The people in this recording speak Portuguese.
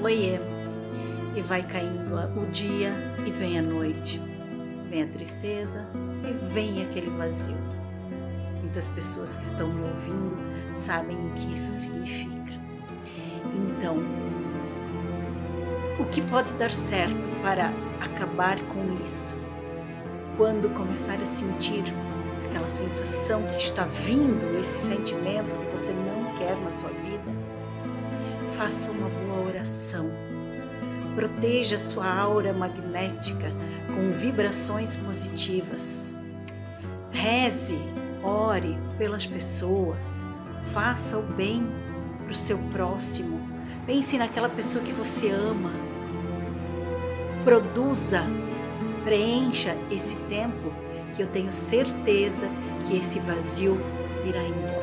Loie. E vai caindo o dia e vem a noite. Vem a tristeza e vem aquele vazio. Muitas pessoas que estão me ouvindo sabem o que isso significa. Então, o que pode dar certo para acabar com isso? Quando começar a sentir aquela sensação que está vindo, esse sentimento que você não quer na sua vida, faça uma boa oração. Proteja sua aura magnética com vibrações positivas. Reze, ore pelas pessoas, faça o bem para o seu próximo. Pense naquela pessoa que você ama. Produza, preencha esse tempo que eu tenho certeza que esse vazio irá embora.